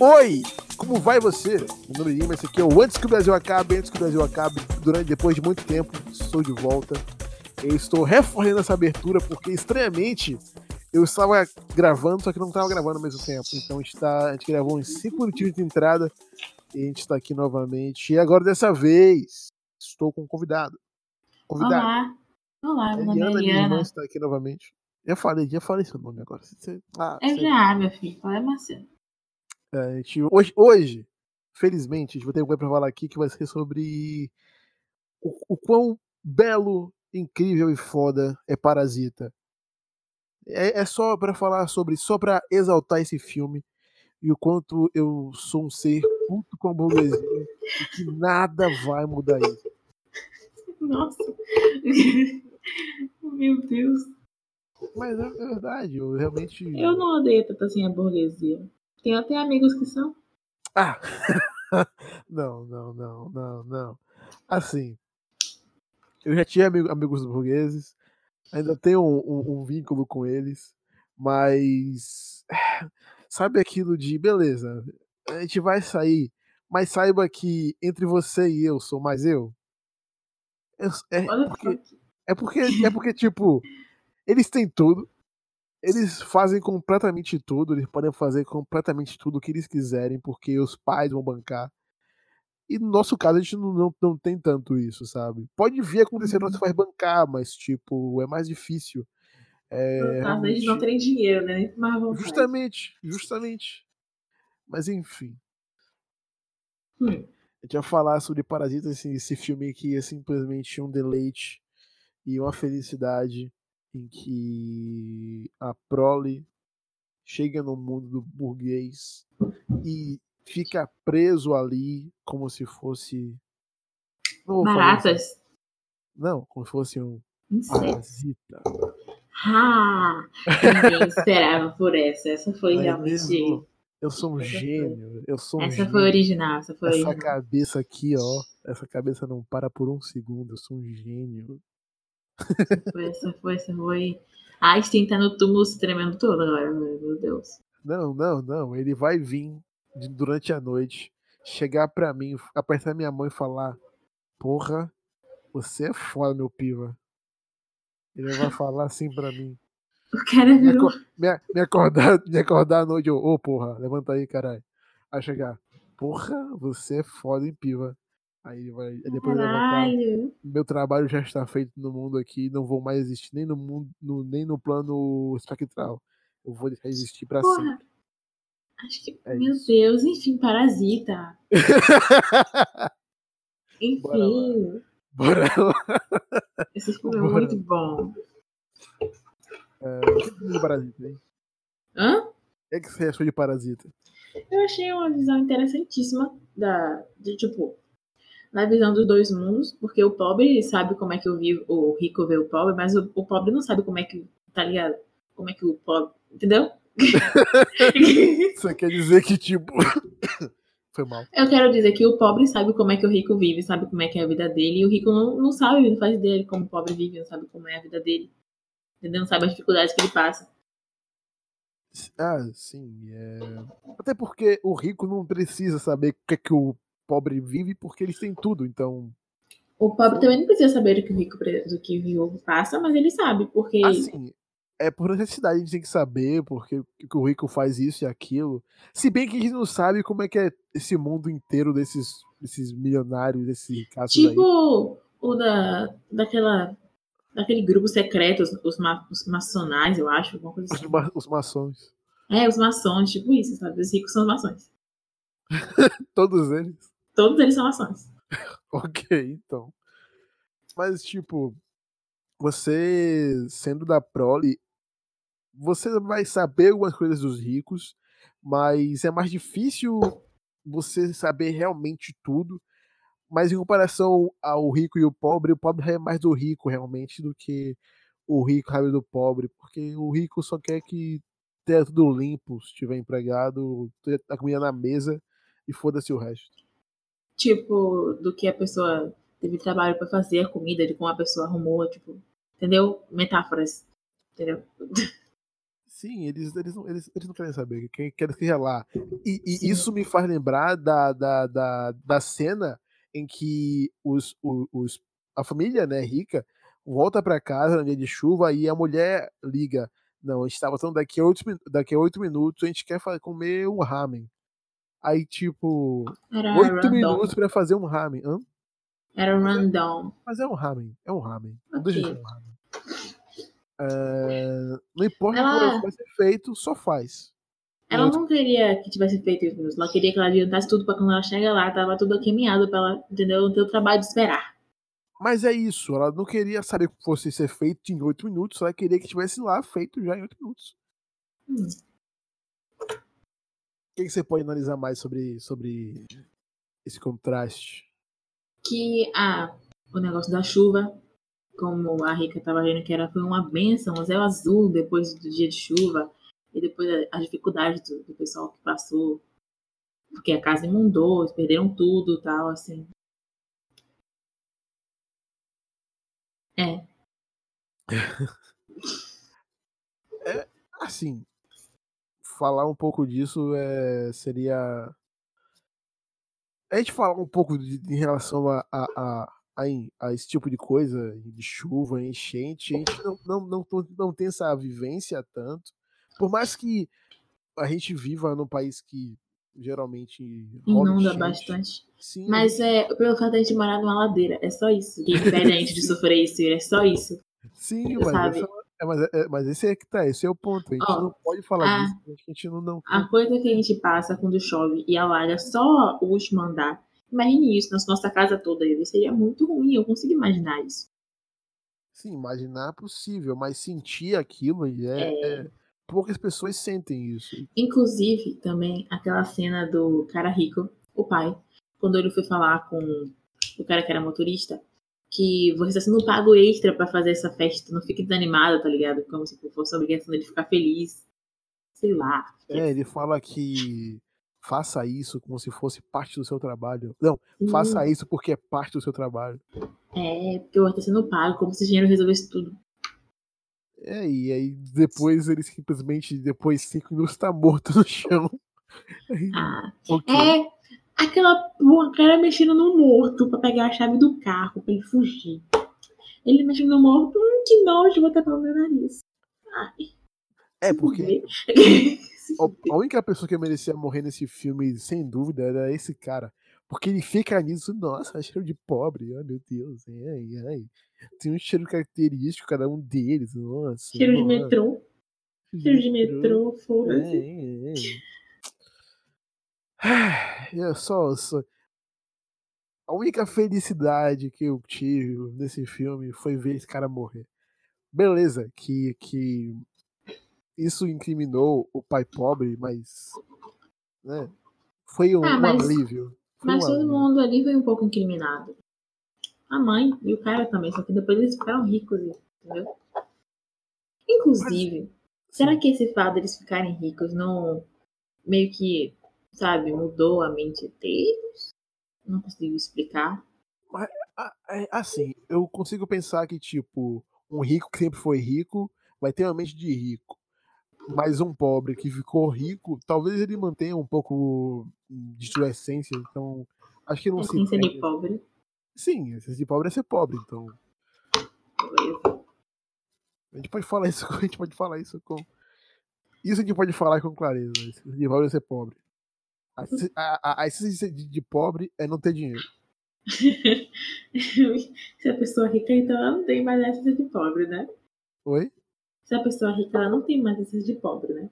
Oi, como vai você? Meu nome é Lima, esse aqui é o Antes que o Brasil acabe, antes que o Brasil acabe, durante, depois de muito tempo, estou de volta. Eu estou reforçando essa abertura porque, estranhamente, eu estava gravando, só que não estava gravando ao mesmo tempo. Então a gente, tá, a gente gravou em 5 minutinhos de entrada e a gente está aqui novamente. E agora, dessa vez, estou com um convidado. Convidado. Olá. Olá, meu nome é Eliana, minha irmã, Eliana. está aqui novamente. Já falei, já falei seu nome agora. Você- ah, É você- já, meu filho. Qual é Marcelo? É, gente- hoje, hoje, felizmente, a gente vai ter uma coisa pra falar aqui que vai ser sobre o, o quão belo, incrível e foda é Parasita. É, é só pra falar sobre, só pra exaltar esse filme e o quanto eu sou um ser puto com a burguesia e que nada vai mudar isso. Nossa. meu Deus. Mas é verdade, eu realmente. Eu não odeio tanto assim a burguesia. Tenho até amigos que são. Ah! não, não, não, não, não. Assim, eu já tinha amigo- amigos burgueses, ainda tenho um, um- um vínculo com eles, mas sabe aquilo de beleza, a gente vai sair, mas saiba que entre você e eu sou mais eu. Eu- é, Olha porque, é porque é porque tipo eles têm tudo, eles fazem completamente tudo, eles podem fazer completamente tudo o que eles quiserem, porque os pais vão bancar. E no nosso caso, a gente não, não, não tem tanto isso, sabe? Pode vir acontecer, Uhum. você vai bancar, mas, tipo, é mais difícil. É, No caso, eles não terem dinheiro, né? Vontade. Justamente, justamente. Mas, enfim. Hum. A gente vai falar sobre Parasita, assim, esse filme que é simplesmente um deleite e uma felicidade em que a prole chega no mundo do burguês e fica preso ali como se fosse. Não. Baratas. Não, como se fosse um parasita. Ah! Ninguém esperava por essa. Essa foi é realmente. mesmo? Eu sou um gênio. Eu sou um Essa gênio. foi original. Essa foi Essa original. cabeça aqui, ó. Essa cabeça não para por um segundo. Eu sou um gênio. Foi, essa foi, essa foi. Einstein tá no túmulo se tremendo todo agora, meu Deus. Não, não, não. Ele vai vir durante a noite, chegar pra mim, apertar minha mão e falar: Porra, você é foda, meu piva. Ele vai falar assim pra mim. O cara Me, virou. me- me acordar, me acordar à noite, ô porra, levanta aí, caralho. Aí chegar, porra, você é foda, hein, piva. Aí ele vai, depois ele vai. Meu trabalho já está feito no mundo aqui, não vou mais existir nem no mundo, no- nem no plano espectral. Eu vou deixar de existir pra sempre. Porra. Acho que. É meu isso. Deus, enfim, parasita. Bora lá. Enfim. Bora lá. Esse filme é muito bom. É, o que você de Parasita, hein? Hã? O que que você achou de Parasita? Eu achei uma visão interessantíssima da, de tipo, na visão dos dois mundos, porque o pobre sabe como é que o, vivo, o rico vê o pobre, mas o, o pobre não sabe como é que, tá ligado? Como é que o pobre, entendeu? Você quer dizer que, tipo. Foi mal. Eu quero dizer que o pobre sabe como é que o rico vive, sabe como é que é a vida dele, e o rico não, não sabe, não faz dele como o pobre vive, não sabe como é a vida dele. Entendeu? Não sabe as dificuldades que ele passa. Ah, sim. é. Até porque o rico não precisa saber o que, é que o pobre vive, porque eles têm tudo, então. O pobre também não precisa saber do que o rico do que o rico passa, mas ele sabe, porque Assim, é por necessidade, a gente tem que saber porque que o rico faz isso e aquilo. Se bem que a gente não sabe como é que é esse mundo inteiro desses, desses milionários, desses ricaços aí. Tipo o da, daquela, daquele grupo secreto, os, os, ma, os maçonais, eu acho, alguma coisa Os, assim. ma- os maçons. É, os maçons, tipo isso, sabe? Os ricos são os maçons. Todos eles. Todos eles são maçons. Ok, então. Mas, tipo, você sendo da prole, você vai saber algumas coisas dos ricos, mas é mais difícil você saber realmente tudo. Mas em comparação ao rico e o pobre, o pobre é mais do rico realmente do que o rico sabe do pobre, porque o rico só quer que tenha tudo limpo, se tiver empregado, tenha a comida na mesa e foda-se o resto. Tipo, do que a pessoa teve trabalho pra fazer a comida, de como a pessoa arrumou, tipo, entendeu? Metáforas. Entendeu? Sim, eles, eles, não, eles, eles não querem saber, quem quer que lá. E, e isso me faz lembrar da, da, da, da cena em que os, os, os- a família né, rica volta para casa no dia de chuva e a mulher liga. Não, a gente tá voltando daqui a oito, daqui a oito minutos, a gente quer comer um ramen. Aí, tipo, Era oito minutos para fazer um ramen. Hã? Era random. Mas é um ramen, é um ramen. Não Ok. deixa de ser um ramen. É, não importa Ela- como vai ser feito, só faz. Ela não queria que tivesse feito isso minutos. Ela queria que ela adiantasse tudo pra quando ela chega lá, tava tudo caminhado pra ela, entendeu? Não ter o trabalho de esperar. Mas é isso, ela não queria saber que fosse ser feito em oito minutos, ela queria que tivesse lá feito já em oito minutos. Hum. O que, você pode analisar mais sobre, sobre esse contraste? Que ah, o negócio da chuva, como a Rica tava vendo que era, foi uma benção, um céu azul depois do dia de chuva, e depois a, a dificuldade do, do pessoal que passou, porque a casa inundou, eles perderam tudo e tal, assim. É, Assim, falar um pouco disso é, seria. A gente falar um pouco de, em relação a, a, a, a, esse tipo de coisa, de chuva, enchente, a gente não, não, não, não, tem essa vivência tanto. Por mais que a gente viva num país que geralmente inunda bastante. Sim, Mas é pelo fato de a gente morar numa ladeira, é só isso. Que impede a gente de sofrer isso, é só isso. sim, mas, sabe? essa- é, mas, é- mas esse é que tá, esse é o ponto. A gente não pode falar a- disso, a gente não. não A coisa que a gente passa quando chove e alaga só o último andar. Imagine isso na nossa casa toda. Seria muito ruim, eu consigo imaginar isso. Sim, imaginar é possível, mas sentir aquilo é, é- poucas pessoas sentem isso. Inclusive, também, aquela cena do cara rico, o pai, quando ele foi falar com o cara que era motorista, que você está sendo pago extra pra fazer essa festa, não fique desanimado, tá ligado? Como se fosse a obrigação dele ficar feliz. Sei lá. É, ele fala que faça isso como se fosse parte do seu trabalho. Não, faça isso porque é parte do seu trabalho. É, porque eu estou sendo pago, como se o dinheiro resolvesse tudo. É, e aí depois ele simplesmente, depois de cinco minutos, tá morto no chão. Ah, ok. é aquela cara mexendo no morto pra pegar a chave do carro pra ele fugir. Ele mexendo no morto, hum, que nojo, vou tapar o meu nariz. Ai, É, porque a única pessoa que merecia morrer nesse filme, sem dúvida, era esse cara. Porque ele fica nisso, nossa, cheiro de pobre, ai meu Deus, ai, ai. Tem um cheiro característico, cada um deles, nossa. Cheiro de metrô. Cheiro de metrô, foda-se. É, é, é. Eu só, só- A única felicidade que eu tive nesse filme foi ver esse cara morrer. Beleza, que, que isso incriminou o pai pobre, mas. Né, foi um, Ah, um mas- alívio. Foi Mas um todo alívio. mundo ali foi um pouco incriminado. A mãe e o cara também, só que depois eles ficaram ricos, entendeu? Inclusive, será Sim. que esse fato deles ficarem ricos não meio que, sabe, mudou a mente deles? Não consigo explicar. Ah, é, assim, eu consigo pensar que, tipo, um rico que sempre foi rico vai ter uma mente de rico. Mas um pobre que ficou rico, talvez ele mantenha um pouco de sua essência. Então, acho que não se. Essência de pobre. Sim, a essência de pobre é ser pobre. Então, Beleza. a gente pode falar isso, a gente pode falar isso com. Isso a gente pode falar com clareza. Essência de pobre é ser pobre. A, essência- a, essência de, de pobre é não ter dinheiro. Se a pessoa é rica, então ela não tem mais essência de pobre, né? Oi? Se a pessoa é rica, ela não tem mais essência de pobre, né?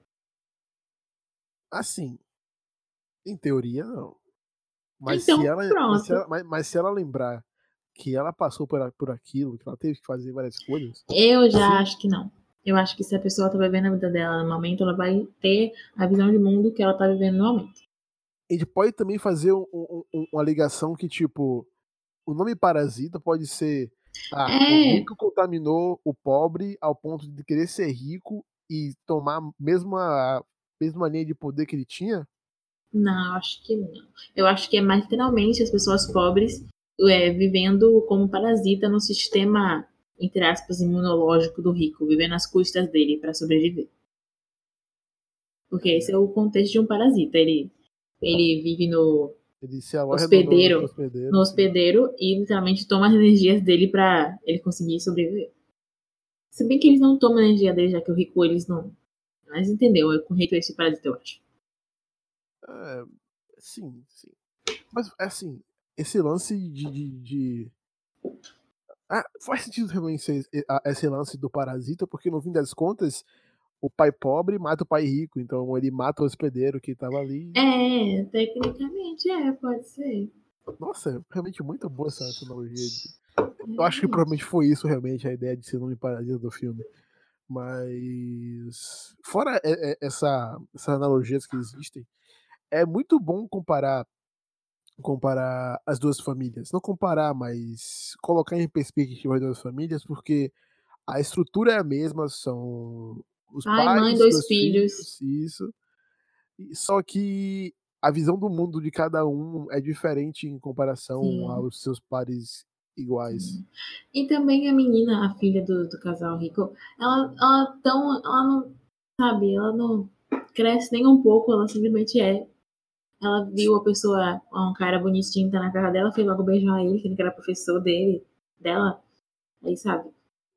Assim, em teoria, não. Mas, Então, se ela, mas, se ela, mas, mas se ela lembrar que ela passou por, por aquilo, que ela teve que fazer várias coisas, Eu já Sim. acho que não. Eu acho que se a pessoa tá vivendo a vida dela no momento, ela vai ter a visão de mundo que ela tá vivendo no momento. A gente pode também fazer um- um- um- uma ligação que, tipo, o nome parasita pode ser. Ah, É. o rico contaminou o pobre ao ponto de querer ser rico e tomar mesmo a mesma linha de poder que ele tinha? Não, acho que não. Eu acho que é mais literalmente as pessoas pobres é, vivendo como parasita no sistema, entre aspas, imunológico do rico, vivendo às custas dele para sobreviver. Porque esse é o contexto de um parasita. Ele, ele vive no Ele se Hospedeiro. no, hospedeiro. no hospedeiro e literalmente toma as energias dele pra ele conseguir sobreviver. Se bem que eles não tomam a energia dele, já que o rico eles não. Mas entendeu? Eu com esse parasita, eu acho. É, sim, sim. Mas, assim, esse lance de. de, de- Ah, faz sentido também esse, a- esse lance do parasita, porque no fim das contas, o pai pobre mata o pai rico, então ele mata o hospedeiro que tava ali. É, tecnicamente é, pode ser. Nossa, é realmente muito boa essa, analogia. de- Eu acho que provavelmente foi isso realmente a ideia de ser nome parasita do filme. Mas fora essa, essas analogias que existem, é muito bom comparar comparar as duas famílias. Não comparar, mas colocar em perspectiva as duas famílias, porque a estrutura é a mesma, são os Pai, pais, mãe, dois dois filhos. isso. Só que a visão do mundo de cada um é diferente em comparação Sim. aos seus pares iguais. E também a menina, a filha do, do casal rico, ela, ela tão. Ela não. Sabe, ela não cresce nem um pouco, ela simplesmente é. Ela viu a pessoa, um cara bonitinho tá na casa dela, foi logo beijar ele, que era professor dele, dela. Aí, sabe?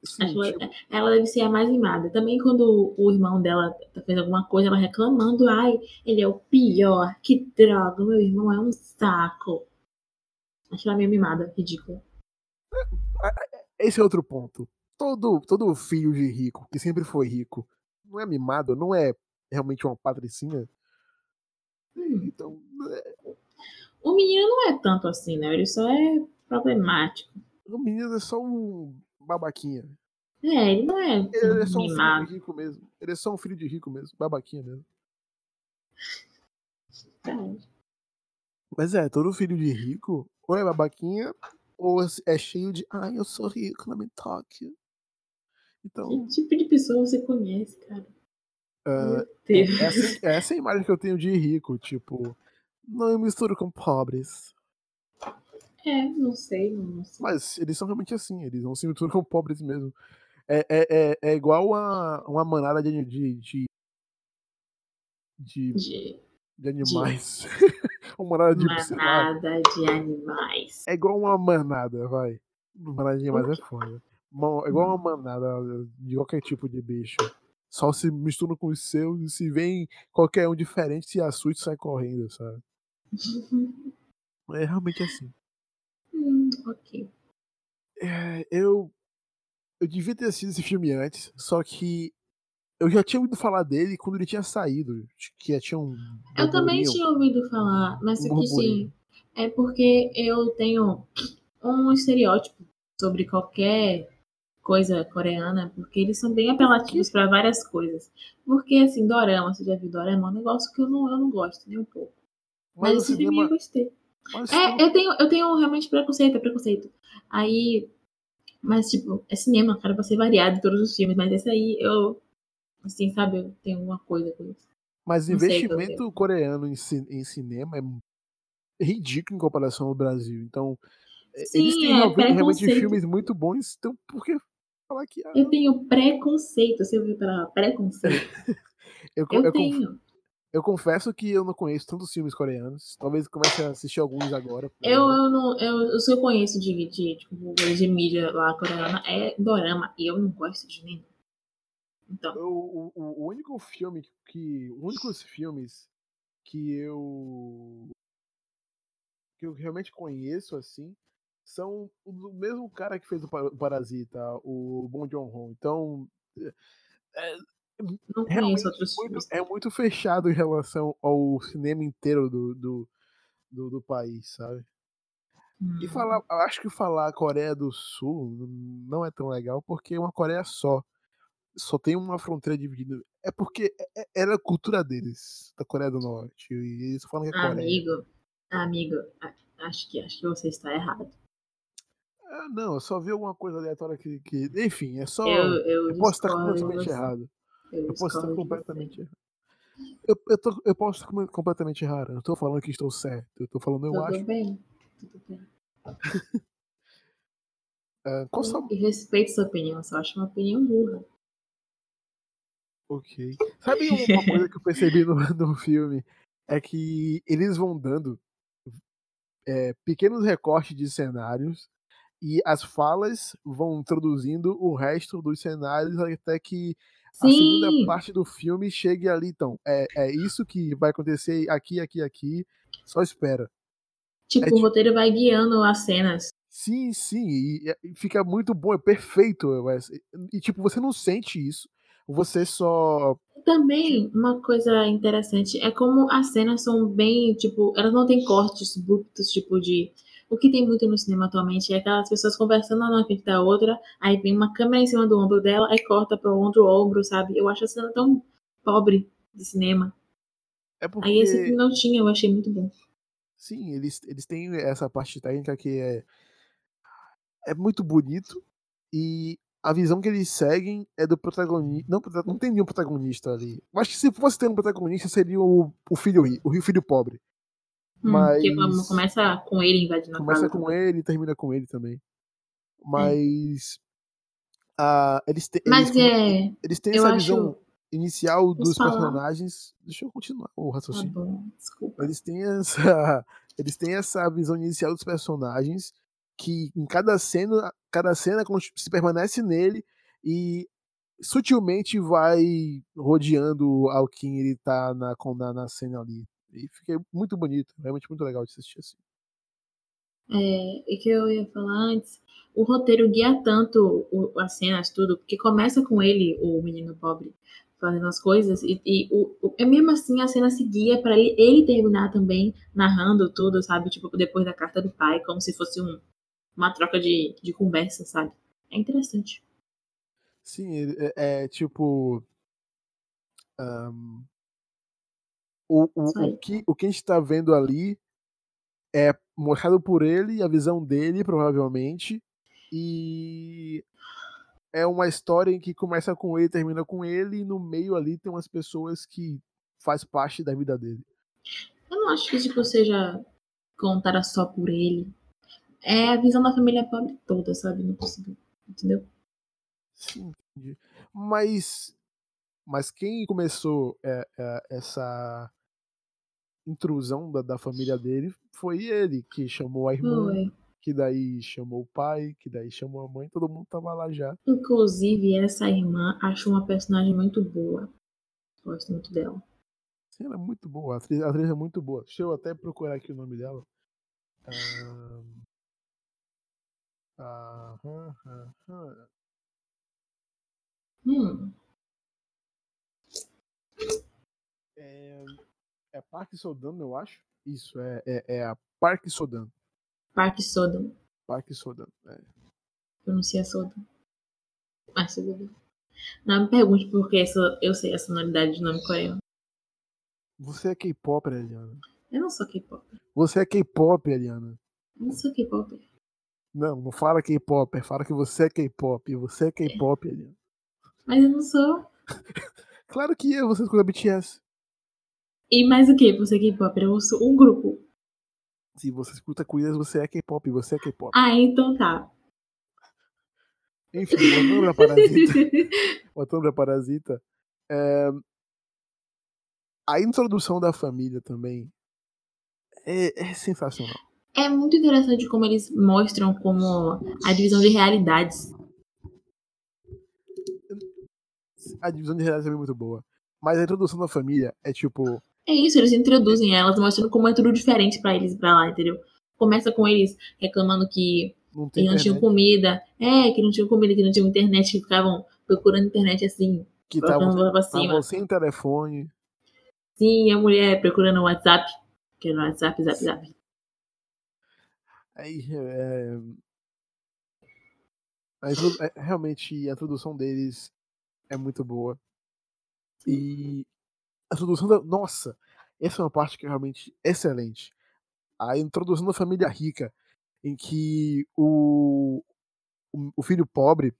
Acho tipo, ela, ela deve ser a mais mimada. Também quando o irmão dela fez alguma coisa, ela reclamando, ai, ele é o pior, que droga, meu irmão é um saco. Acho ela meio mimada, ridícula. esse é outro ponto. Todo, todo filho de rico, que sempre foi rico, não é mimado, não é realmente uma patricinha. Hum. Então, é, O menino não é tanto assim, né? Ele só é problemático. o menino é só um babaquinha. É, ele não é Ele é só um filho de rico mesmo. Ele é só um filho de rico mesmo, babaquinha mesmo. Verdade. Mas é, todo filho de rico, ou é babaquinha, ou é cheio de, ai, eu sou rico, não me toque. Então, Que tipo de pessoa você conhece, cara? Deus. essa, essa é a imagem que eu tenho de rico, tipo, não eu misturo com pobres. É, não sei, não sei. Mas eles são realmente assim, eles não se misturam com pobres mesmo. É, é, é, é igual a uma manada de, de, de, de, De de animais. uma manada de, manada de animais. É igual uma manada, vai. Manada de animais é foda. É igual uma manada de qualquer tipo de bicho. Só se mistura com os seus e se vem qualquer um diferente, se assusta e sai correndo, sabe? É realmente assim. Hum, ok. É, eu. Eu devia ter assistido esse filme antes, só que eu já tinha ouvido falar dele quando ele tinha saído. Que já tinha um. Eu também tinha ouvido falar, mas Um é que sim. É porque eu tenho um estereótipo sobre qualquer coisa coreana, porque eles são bem apelativos para várias coisas. Porque, assim, dorama, você já viu dorama? É um negócio que eu não, eu não gosto nem um pouco. Mas, Mas esse filme cinema. eu gostei. Mas É, eu tenho, eu tenho realmente preconceito, é preconceito. Aí, mas tipo, é cinema, cara, pra ser variado em todos os filmes, mas esse aí eu, assim, sabe, eu tenho uma coisa com isso. Mas Não investimento coreano em, em cinema é ridículo em comparação ao Brasil. Então, é, Sim, eles têm é realmente, filmes muito bons, então por que falar que. ah, Eu tenho preconceito, você ouviu pela preconceito? eu, Eu eu conf- tenho. Eu confesso que eu não conheço tantos filmes coreanos. Talvez comece a assistir alguns agora. Eu, eu não, eu, o que eu conheço de, de, tipo, de mídia lá coreana é dorama, e eu não gosto de nenhum. Então, o, o- o único filme que. Os únicos filmes que eu. que eu realmente conheço, assim, são o do mesmo cara que fez o Parasita, o Bong Joon-ho. Então. é- não conheço outros muito- filmes. é muito fechado em relação ao cinema inteiro do, do, do, do país, sabe? E Hum. falar, eu acho que falar Coreia do Sul não é tão legal porque é uma Coreia só. Só tem uma fronteira dividida. É porque é- é- era a cultura deles, da Coreia do Norte. E eles falam que é Coreia. Amigo, amigo, acho que, acho que você está errado. Ah, não, eu só vi alguma coisa aleatória que. que- enfim, é só. Eu, eu, eu posso estar completamente errado. Eu, Eu posso estar completamente errado. Eu, eu, tô- eu posso estar com- completamente errado. Eu não tô falando que estou certo. Eu tô falando, eu Tudo acho. bem, tudo bem. Ah, qual sua- E respeito sua opinião, só acho uma opinião burra. Ok. Sabe uma coisa que eu percebi no, no filme? É que eles vão dando é, pequenos recortes de cenários e as falas vão introduzindo o resto dos cenários até que a segunda parte do filme chegue ali. Então, é, é isso que vai acontecer aqui, aqui, aqui. Só espera. tipo, É o roteiro vai guiando as cenas. sim, sim. E, e fica muito bom, é perfeito. Wes. E, tipo, você não sente isso. Você só. Também, uma coisa interessante é como as cenas são bem, tipo, elas não têm cortes abruptos, tipo, de. O que tem muito no cinema atualmente é aquelas pessoas conversando uma na frente da outra, aí vem uma câmera em cima do ombro dela, aí corta para o outro ombro, sabe? Eu acho a cena tão pobre de cinema. É Aí esse porque. filme não tinha, eu achei muito bom. Sim, eles, eles têm essa parte técnica que é, é muito bonito e a visão que eles seguem é do protagonista. Não, não tem nenhum protagonista ali. Que se fosse ter um protagonista seria o, o filho o filho pobre. Hum, Mas Porque começa com ele invadindo a começa casa. com também. ele e termina com ele também. Mas ah, eles, te- eles, Mas come- é. eles têm eu essa visão inicial dos falar. personagens. Deixa eu continuar o Tá raciocínio. bom, desculpa. Eles têm essa, eles têm essa visão inicial dos personagens que em cada cena, cada cena se permanece nele e sutilmente vai rodeando ao quem ele tá na, com- na, na cena ali. E fica muito bonito, realmente muito legal de assistir assim. É, e que eu ia falar antes, o roteiro guia tanto o- as cenas, tudo, porque começa com ele, o menino pobre, fazendo as coisas, e, e o, o- é mesmo assim a cena se guia pra ele, ele terminar também narrando tudo, sabe? Tipo, depois da carta do pai, como se fosse um, uma troca de, de conversa, sabe? É interessante. Sim, é, é tipo. ahn, o, o, Isso o, que, o que a gente tá vendo ali é mostrado por ele, a visão dele, provavelmente. E é uma história em que começa com ele, termina com ele, e no meio ali tem umas pessoas que faz parte da vida dele. Eu não acho que, tipo, seja contada só por ele. É a visão da família pobre toda, sabe? Não consigo. Entendeu? Sim, entendi. Mas, mas quem começou é, é, essa intrusão da, da família dele foi ele, que chamou a irmã, Foi. que daí chamou o pai, que daí chamou a mãe, todo mundo tava lá já. Inclusive, essa irmã acho uma personagem muito boa. Gosto muito dela. Sim, ela é muito boa, a atriz, a atriz é muito boa. Deixa eu até procurar aqui o nome dela. Ah, aham, aham. Hum, É, é Park Sodan, eu acho. Isso, é, é, é a Park Sodan. Park Sodan. Park Sodan. é. Pronuncia Sodan. Mas tudo. Não me pergunte por que eu sei a sonoridade de nome coreano. Você é K-pop, Eliana. Eu não sou K-pop. Você é K-pop, Eliana. Eu não sou K-pop. Não, não fala K-pop, fala que você é K-pop. Você é K-pop, Eliana. Mas eu não sou. Claro que é, você escuta BTS. E mais o que por ser K-pop? Eu sou um grupo. Se você escuta Queers, você é K-pop, você é K-pop. Ah, então tá. Enfim, voltando pra Parasita. voltando pra Parasita. é, A introdução da família também é, é sensacional. É muito interessante como eles mostram como a divisão de realidades. A divisão de realidades é muito boa. Mas a introdução da família é tipo. É isso, eles introduzem elas, mostrando como é tudo diferente pra eles pra lá, entendeu? Começa com eles reclamando que Não eles não tinham comida. É, que não tinham comida, que não tinham internet, que ficavam procurando internet assim, que estavam sem telefone. Sim, a mulher procurando o WhatsApp. Que era o WhatsApp, zap, zap. Aí, é, intro- é, realmente a introdução deles é muito boa. E a introdução da. Nossa! Essa é uma parte que é realmente excelente. A introdução da família rica, em que o, o, filho pobre.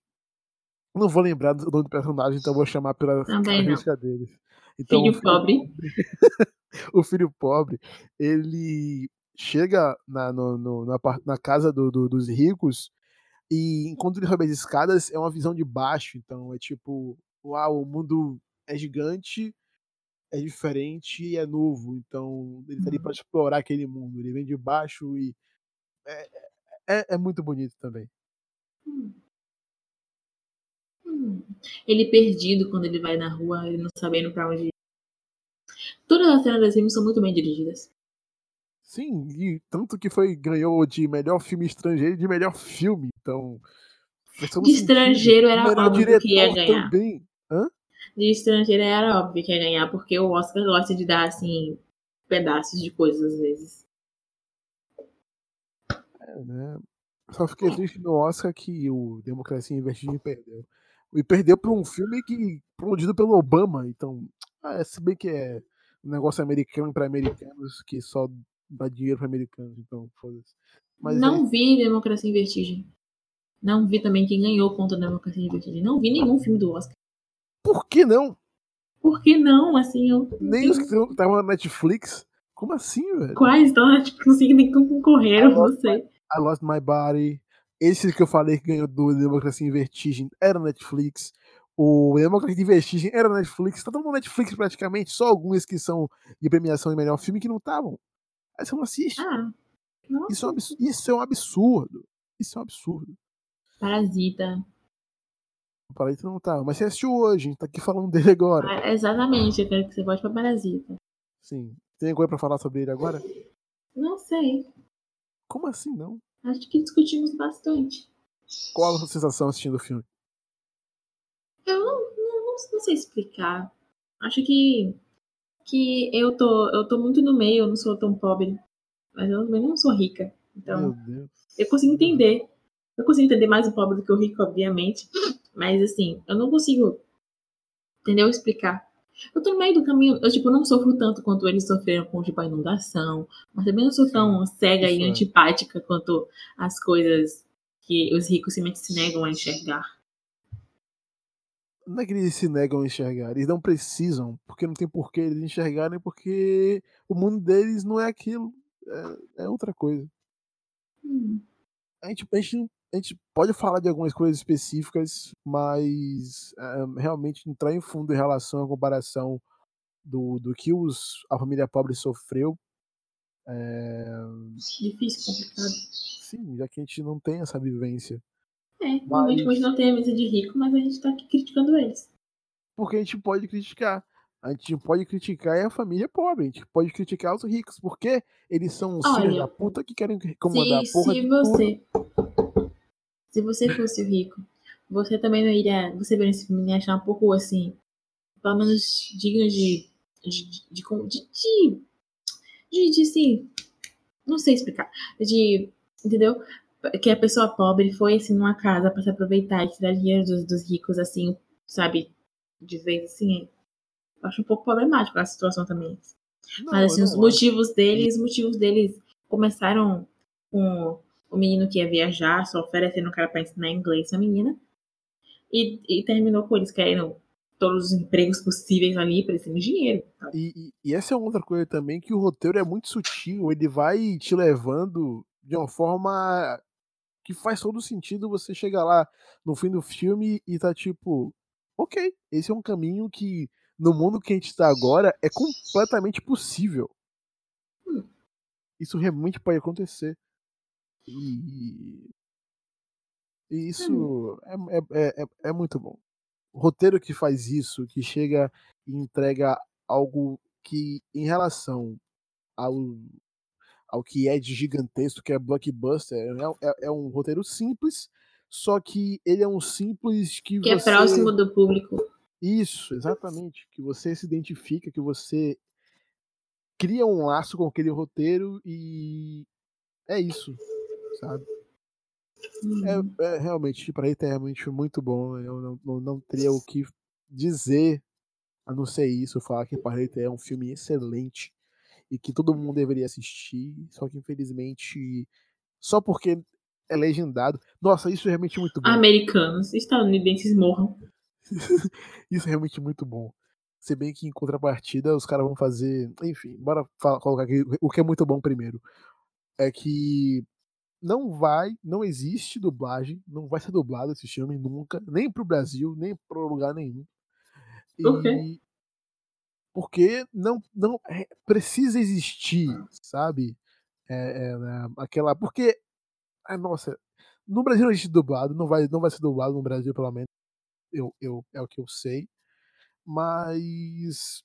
Não vou lembrar do nome do personagem, então vou chamar pela característica deles. Então, o Filho pobre. o filho pobre, ele chega na, no- no- na, na casa do- do- dos ricos e enquanto ele sobe as escadas é uma visão de baixo, então é tipo, uau, o mundo é gigante, é diferente e é novo. Então, ele tá ali pra explorar aquele mundo. Ele vem de baixo e. É, é, é muito bonito também. Hum. Hum. Ele perdido quando ele vai na rua, ele não sabendo pra onde ir. Todas as cenas desse filme são muito bem dirigidas. Sim, e tanto que foi ganhou de melhor filme estrangeiro e de melhor filme. Então. De estrangeiro era óbvio que ia ganhar. Também. Hã? De estrangeiro era óbvio que ia ganhar, porque o Oscar gosta de dar, assim, pedaços de coisas às vezes. É, né? Só fiquei triste no Oscar que o Democracia em Vertigem perdeu. E perdeu para um filme que produzido pelo Obama. Então, ah, se bem que é um negócio americano para americanos que só dá dinheiro para americanos. Então, foda-se. Não é... vi Democracia em Vertigem. Não vi também quem ganhou contra a Democracia em Vertigem. Não vi nenhum filme do Oscar. Por que não? Por que não? Assim, eu. Nem os que estavam na Netflix. Como assim, velho? Quais estão na Netflix? Não sei nem concorreram, não sei. I Lost My Body. Esse que eu falei que ganhou do Democracia em Vertigem era Netflix. O Democracia em Vertigem era Netflix. Tá todo mundo Netflix praticamente. Só alguns que são de premiação de melhor filme que não estavam. Aí você não assiste. Ah, isso, é um absurdo. Isso é um absurdo. Isso é um absurdo. Parasita. Parasita não tá. Mas você assistiu hoje, a gente tá aqui falando dele agora. Ah, exatamente, eu quero que você volte pra Parasita. Sim. Tem alguma coisa pra falar sobre ele agora? Não sei. Como assim não? Acho que discutimos bastante. Qual a sua sensação assistindo o filme? Eu não, não, não, não sei explicar. Acho que que eu tô eu tô muito no meio, eu não sou tão pobre, mas eu também não sou rica. Então, eu consigo entender. Eu consigo entender mais o pobre do que o rico, obviamente. Mas assim, eu não consigo, entendeu? Explicar. Eu tô no meio do caminho, eu tipo, não sofro tanto quanto eles sofreram com tipo, a inundação, mas também não sou tão cega e é. antipática quanto as coisas que os ricos simplesmente se negam a enxergar. Não é que eles se negam a enxergar, eles não precisam, porque não tem porquê eles enxergarem, porque o mundo deles não é aquilo, é, é outra coisa. Hum. A, gente, a, gente, a gente pode falar de algumas coisas específicas, mas é, realmente entrar em fundo em relação à comparação do, do que os, a família pobre sofreu. É... Difícil, complicado. Sim, já que a gente não tem essa vivência. É, realmente mas... não tem a mesa de rico, mas a gente tá aqui criticando eles. Porque a gente pode criticar. A gente pode criticar a família pobre, a gente pode criticar os ricos, porque eles são os filhos da puta que querem comandar se, a porra se você, tudo. Se você fosse o rico, você também não iria. Você veria esse filme achar um pouco assim. Pelo menos digno de. de. de. de. de, de, assim. Não sei explicar. De. Entendeu? Que a pessoa pobre foi assim numa casa para se aproveitar e tirar dinheiro dos, dos ricos, assim, sabe? De vez assim acho um pouco problemático a situação também. Não, Mas assim, os motivos deles, os motivos deles começaram com o menino que ia viajar, só oferecendo um cara para ensinar inglês a menina. E, e terminou com eles querendo todos os empregos possíveis ali para esse dinheiro. E, e, e, essa é outra coisa também, que o roteiro é muito sutil, ele vai te levando de uma forma que faz todo sentido você chegar lá no fim do filme e tá tipo, ok, esse é um caminho que no mundo que a gente está agora, é completamente possível. Hum. Isso realmente pode acontecer. E, e isso hum. é, é, é, é, muito bom. O roteiro que faz isso, que chega e entrega algo que, em relação ao, ao que é de gigantesco, que é blockbuster, é, é, é um roteiro simples, só que ele é um simples que, que é você... é próximo do público. Isso, exatamente. Que você se identifica, que você cria um laço com aquele roteiro e é isso, sabe? Uhum. É, é, realmente, para ele é realmente muito bom. Eu não, não, não, teria o que dizer a não ser isso, falar que Parreira é um filme excelente e que todo mundo deveria assistir, só que infelizmente só porque é legendado. Nossa, isso é realmente muito bom. Americanos, estadunidenses morram. Isso é realmente muito bom. Se bem que em contrapartida os caras vão fazer. Enfim, bora falar, colocar aqui o que é muito bom primeiro. É que não vai, não existe dublagem, não vai ser dublado esse filme nunca, nem pro Brasil, nem pro lugar nenhum. Quê? Porque não, não é, precisa existir, sabe? É, é, né, aquela. Porque. Ah, nossa, no Brasil não existe dublado, não vai, não vai ser dublado no Brasil, pelo menos. Eu, eu, é o que eu sei. Mas.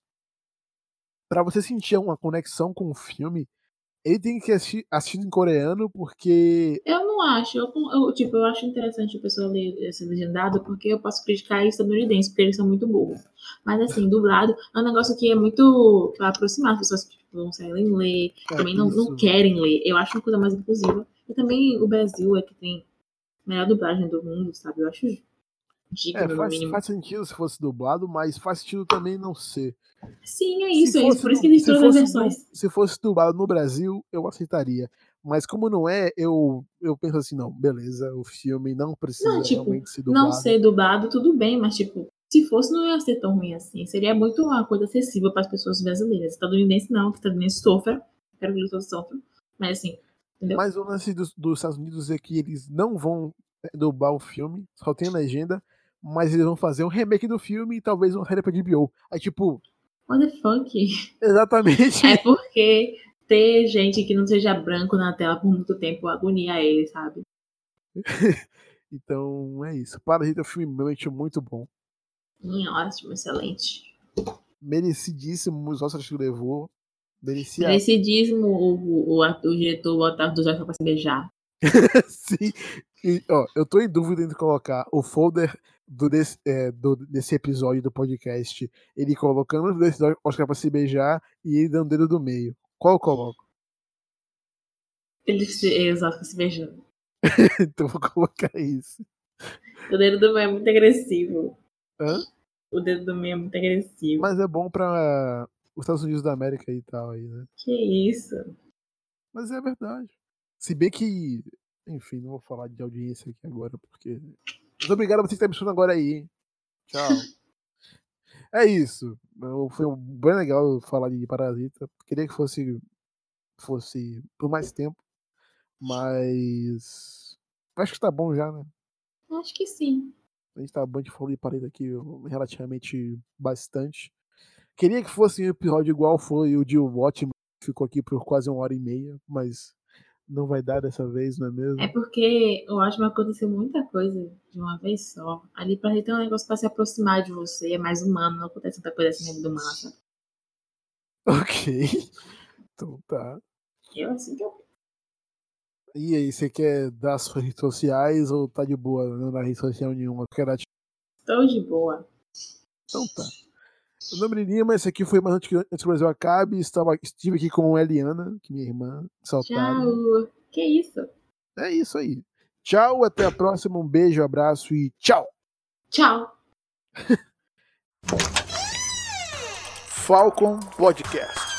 para você sentir uma conexão com o filme, ele tem que assistir, assistir em coreano, porque. Eu não acho. Eu, eu, tipo, eu acho interessante a pessoa ler esse legendado, porque eu posso criticar estadunidenses, porque eles são muito burros. Mas assim, dublado é um negócio que é muito pra aproximar as pessoas que tipo, não sabem ler, é também não, não querem ler. Eu acho uma coisa mais inclusiva. E também o Brasil é que tem a melhor dublagem do mundo, sabe? Eu acho é, faz, faz, sentido se fosse dublado, mas faz sentido também não ser. Sim, é isso, é isso. Por isso que existe todas as versões. Se fosse dublado no Brasil, eu aceitaria. Mas como não é, eu, eu penso assim, não, beleza, o filme não precisa não, tipo, realmente ser dublado. Não ser dublado, tudo bem, mas tipo, se fosse, não ia ser tão ruim assim. Seria muito uma coisa acessível para as pessoas brasileiras. Estadunidense não, que estadunidense sofra. Quero que eles todos sofram. Mas assim, entendeu? Mas o lance dos, dos Estados Unidos é que eles não vão é, dublar o filme, só tem a legenda mas eles vão fazer um remake do filme e talvez uma série pra DBO. Aí, tipo. What the fuck? Exatamente. É porque ter gente que não seja branco na tela por muito tempo agonia ele, sabe? então, é isso. Parasita é um filme realmente muito bom. Sim, ótimo, excelente. Merecidíssimo os Oscars que levou. Merecia... Merecidíssimo o, o, o, o diretor botar dos Oscars pra se beijar. Sim. E, ó, eu tô em dúvida entre colocar o folder do desse, é, do, desse episódio do podcast, ele colocando o episódio Oscar pra se beijar e ele dando o dedo do meio. Qual eu coloco? Ele se, exato, se beijando. então vou colocar isso. O dedo do meio é muito agressivo. Hã? O dedo do meio é muito agressivo. Mas é bom pra os Estados Unidos da América e tal aí, né? Que isso? Mas é verdade. Se bem que. Enfim, não vou falar de audiência aqui agora, porque muito obrigado a você que está me escutando agora aí. Tchau. é isso. Foi bem legal falar de Parasita. Queria que fosse, fosse por mais tempo. Mas. Acho que tá bom já, né? Acho que sim. A gente tá bom de falar de Parasita aqui relativamente bastante. Queria que fosse um episódio igual foi o de Watchmen, ficou aqui por quase uma hora e meia, mas não vai dar dessa vez, não é mesmo? É porque eu acho que aconteceu muita coisa de uma vez só. Ali pra ter um negócio pra se aproximar de você, é mais humano, não acontece tanta coisa assim vida humana, sabe? Ok. Então tá. Eu assim que eu E aí, você quer dar suas redes sociais ou tá de boa? Não dá rede social nenhuma? Quer dar... Tô de boa. Então tá. Meu nome é Lima, esse aqui foi mais antes que, antes que o Brasil acabe. Estava, estive aqui com a Eliana, que é minha irmã, saltada. Tchau! Que isso? É isso aí. Tchau, até a próxima. Um beijo, abraço e tchau! Tchau! Falcon Podcast.